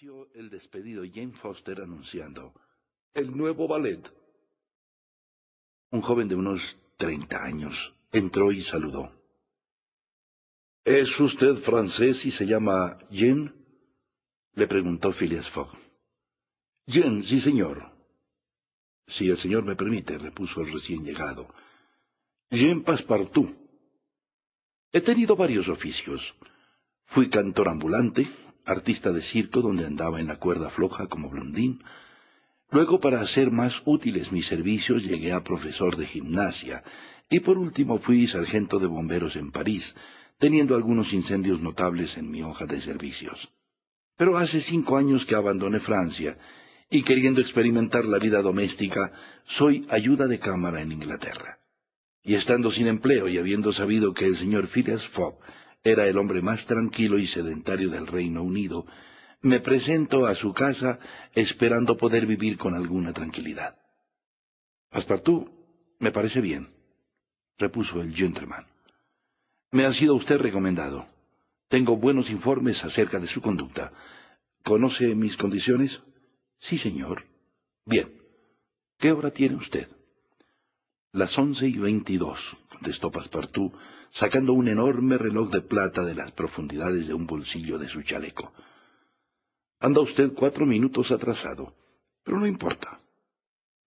el despedido Jane Foster anunciando el nuevo ballet. Un joven de unos treinta años entró y saludó. ¿Es usted francés y se llama Jean? le preguntó Phileas Fogg. Jean, sí, señor. Si el señor me permite, repuso el recién llegado. Jean Passepartout. He tenido varios oficios. Fui cantor ambulante, artista de circo donde andaba en la cuerda floja como blondín. Luego, para hacer más útiles mis servicios, llegué a profesor de gimnasia, y por último fui sargento de bomberos en París, teniendo algunos incendios notables en mi hoja de servicios. Pero hace cinco años que abandoné Francia, y queriendo experimentar la vida doméstica, soy ayuda de cámara en Inglaterra. Y estando sin empleo y habiendo sabido que el señor Phileas Fogg era el hombre más tranquilo y sedentario del Reino Unido, me presento a su casa esperando poder vivir con alguna tranquilidad. Passepartout, me parece bien, repuso el gentleman. Me ha sido usted recomendado. Tengo buenos informes acerca de su conducta. ¿Conoce mis condiciones? Sí, señor. Bien. ¿Qué hora tiene usted? Las once y veintidós, contestó Passepartout, sacando un enorme reloj de plata de las profundidades de un bolsillo de su chaleco. Anda usted cuatro minutos atrasado, pero no importa.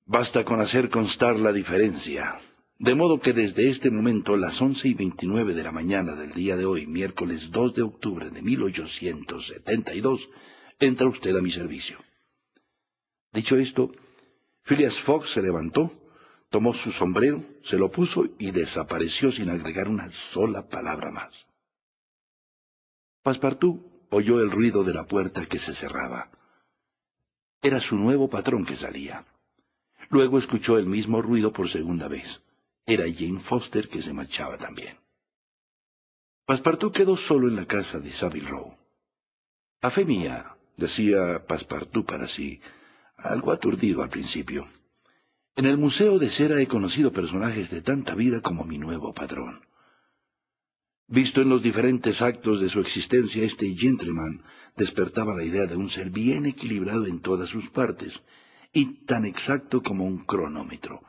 Basta con hacer constar la diferencia. De modo que desde este momento, las once y veintinueve de la mañana del día de hoy, miércoles 2 de octubre de 1872, entra usted a mi servicio. Dicho esto, Phileas Fogg se levantó, tomó su sombrero, se lo puso y desapareció sin agregar una sola palabra más. Passepartout oyó el ruido de la puerta que se cerraba. Era su nuevo patrón que salía. Luego escuchó el mismo ruido por segunda vez. Era Jane Foster que se marchaba también. Passepartout quedó solo en la casa de Savile Row. A fe mía, decía Passepartout para sí, algo aturdido al principio. En el Museo de Cera he conocido personajes de tanta vida como mi nuevo patrón. Visto en los diferentes actos de su existencia, este gentleman despertaba la idea de un ser bien equilibrado en todas sus partes, y tan exacto como un cronómetro.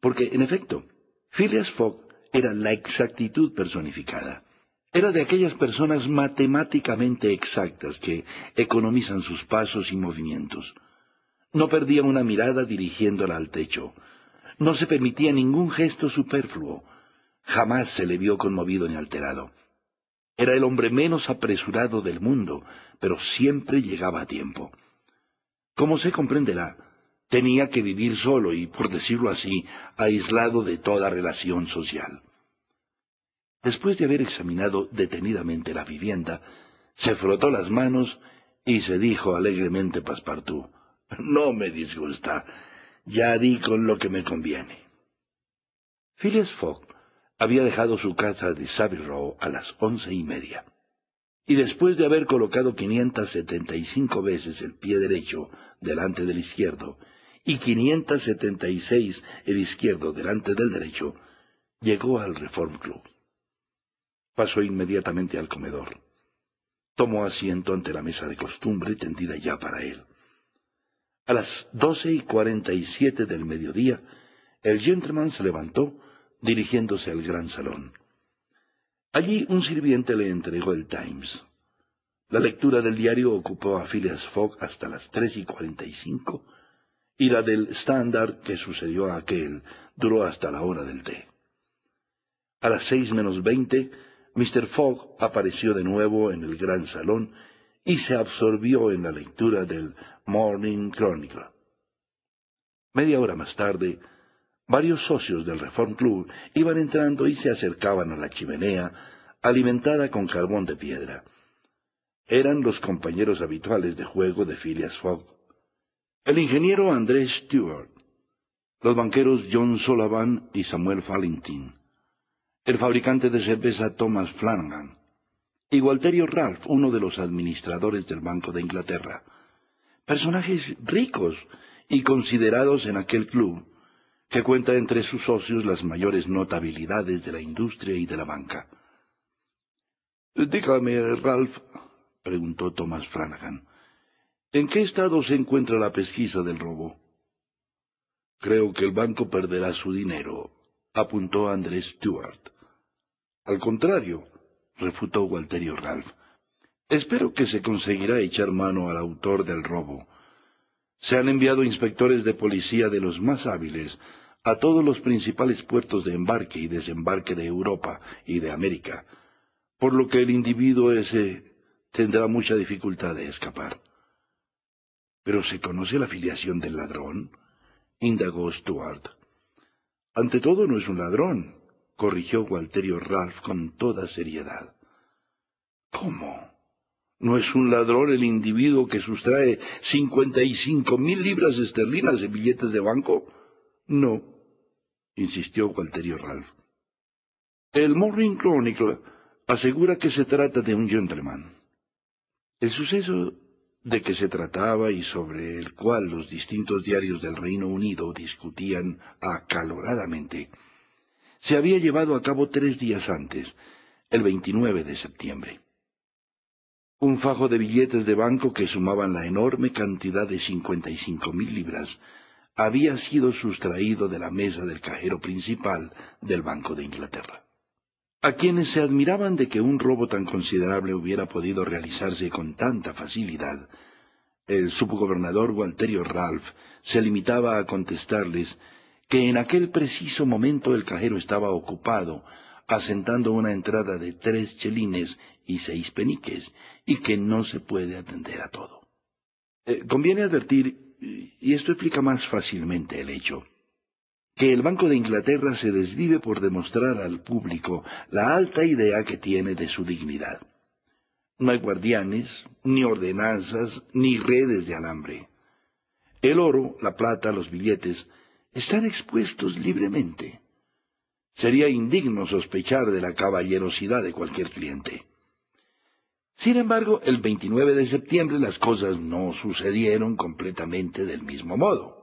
Porque, en efecto, Phileas Fogg era la exactitud personificada. Era de aquellas personas matemáticamente exactas que economizan sus pasos y movimientos. No perdía una mirada dirigiéndola al techo. No se permitía ningún gesto superfluo. Jamás se le vio conmovido ni alterado. Era el hombre menos apresurado del mundo, pero siempre llegaba a tiempo. Como se comprenderá, tenía que vivir solo y, por decirlo así, aislado de toda relación social. Después de haber examinado detenidamente la vivienda, se frotó las manos y se dijo alegremente Passepartout, no me disgusta. Ya di con lo que me conviene. Phileas Fogg había dejado su casa de Savile Row a las once y media. Y después de haber colocado quinientas setenta y cinco veces el pie derecho delante del izquierdo y quinientas setenta y seis el izquierdo delante del derecho, llegó al Reform Club. Pasó inmediatamente al comedor. Tomó asiento ante la mesa de costumbre tendida ya para él. A las doce y cuarenta y siete del mediodía, el gentleman se levantó, dirigiéndose al gran salón. Allí un sirviente le entregó el Times. La lectura del diario ocupó a Phileas Fogg hasta las tres y cuarenta y cinco, y la del Standard, que sucedió a aquel, duró hasta la hora del té. A las seis menos veinte, Mr. Fogg apareció de nuevo en el gran salón y se absorbió en la lectura del Morning Chronicle. Media hora más tarde, varios socios del Reform Club iban entrando y se acercaban a la chimenea, alimentada con carbón de piedra. Eran los compañeros habituales de juego de Phileas Fogg. El ingeniero Andrés Stewart, los banqueros John Sullivan y Samuel Fallentin, el fabricante de cerveza Thomas Flanagan, y Walterio Ralph, uno de los administradores del Banco de Inglaterra. Personajes ricos y considerados en aquel club, que cuenta entre sus socios las mayores notabilidades de la industria y de la banca. Dígame, Ralph, preguntó Thomas Flanagan, ¿En qué estado se encuentra la pesquisa del robo? Creo que el banco perderá su dinero, apuntó Andrés Stewart. Al contrario, refutó Walterio Ralph. Espero que se conseguirá echar mano al autor del robo. Se han enviado inspectores de policía de los más hábiles a todos los principales puertos de embarque y desembarque de Europa y de América, por lo que el individuo ese tendrá mucha dificultad de escapar. ¿Pero se conoce la filiación del ladrón? indagó Stuart. Ante todo no es un ladrón, corrigió Walterio Ralph con toda seriedad. ¿Cómo? ¿No es un ladrón el individuo que sustrae cincuenta y cinco mil libras esterlinas de billetes de banco? No, insistió Walterio Ralph. El Morning Chronicle asegura que se trata de un gentleman. El suceso de que se trataba y sobre el cual los distintos diarios del Reino Unido discutían acaloradamente, se había llevado a cabo tres días antes, el 29 de septiembre. Un fajo de billetes de banco que sumaban la enorme cantidad de cincuenta y cinco mil libras había sido sustraído de la mesa del cajero principal del Banco de Inglaterra. A quienes se admiraban de que un robo tan considerable hubiera podido realizarse con tanta facilidad, el subgobernador Walterio Ralph se limitaba a contestarles que en aquel preciso momento el cajero estaba ocupado asentando una entrada de tres chelines y seis peniques, y que no se puede atender a todo. Eh, conviene advertir, y esto explica más fácilmente el hecho, que el Banco de Inglaterra se desvive por demostrar al público la alta idea que tiene de su dignidad. No hay guardianes, ni ordenanzas, ni redes de alambre. El oro, la plata, los billetes, están expuestos libremente. Sería indigno sospechar de la caballerosidad de cualquier cliente. Sin embargo, el 29 de septiembre las cosas no sucedieron completamente del mismo modo.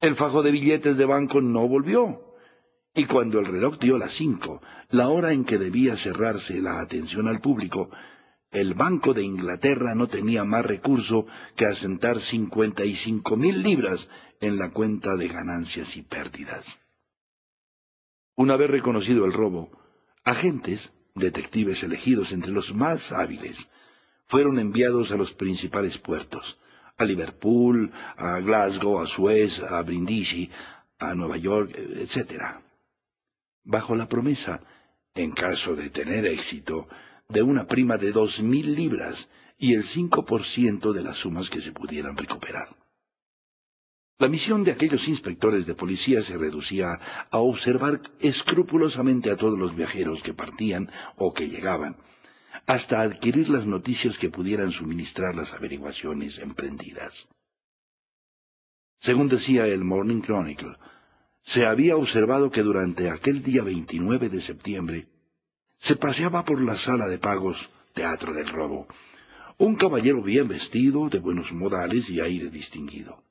El fajo de billetes de banco no volvió, y cuando el reloj dio las cinco, la hora en que debía cerrarse la atención al público, el Banco de Inglaterra no tenía más recurso que asentar cincuenta y cinco mil libras en la cuenta de ganancias y pérdidas. Una vez reconocido el robo, agentes, detectives elegidos entre los más hábiles, fueron enviados a los principales puertos, a Liverpool, a Glasgow, a Suez, a Brindisi, a Nueva York, etc. Bajo la promesa, en caso de tener éxito, de una prima de dos mil libras y el cinco por ciento de las sumas que se pudieran recuperar. La misión de aquellos inspectores de policía se reducía a observar escrupulosamente a todos los viajeros que partían o que llegaban, hasta adquirir las noticias que pudieran suministrar las averiguaciones emprendidas. Según decía el Morning Chronicle, se había observado que durante aquel día 29 de septiembre se paseaba por la sala de pagos, teatro del robo, un caballero bien vestido, de buenos modales y aire distinguido.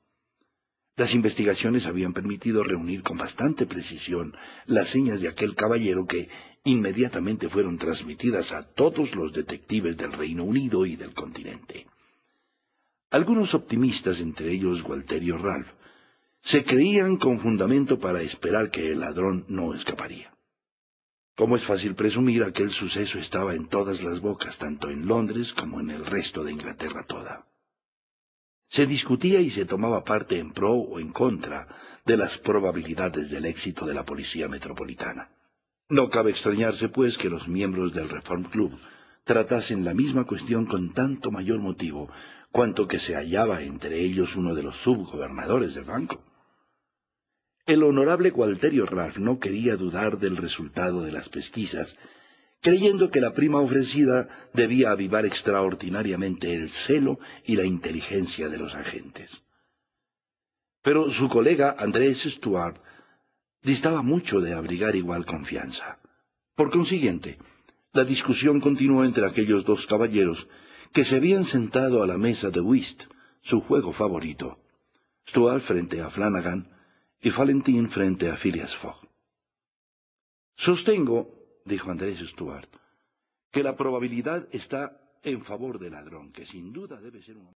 Las investigaciones habían permitido reunir con bastante precisión las señas de aquel caballero que inmediatamente fueron transmitidas a todos los detectives del Reino Unido y del continente. Algunos optimistas, entre ellos Walterio Ralph, se creían con fundamento para esperar que el ladrón no escaparía. Como es fácil presumir, aquel suceso estaba en todas las bocas, tanto en Londres como en el resto de Inglaterra toda. Se discutía y se tomaba parte en pro o en contra de las probabilidades del éxito de la policía metropolitana. No cabe extrañarse, pues, que los miembros del Reform Club tratasen la misma cuestión con tanto mayor motivo cuanto que se hallaba entre ellos uno de los subgobernadores del banco. El honorable Gualterio Ralph no quería dudar del resultado de las pesquisas creyendo que la prima ofrecida debía avivar extraordinariamente el celo y la inteligencia de los agentes. Pero su colega Andrés Stuart distaba mucho de abrigar igual confianza. Por consiguiente, la discusión continuó entre aquellos dos caballeros que se habían sentado a la mesa de whist, su juego favorito, Stuart frente a Flanagan y Valentín frente a Phileas Fogg. Sostengo dijo Andrés Stuart, que la probabilidad está en favor del ladrón, que sin duda debe ser un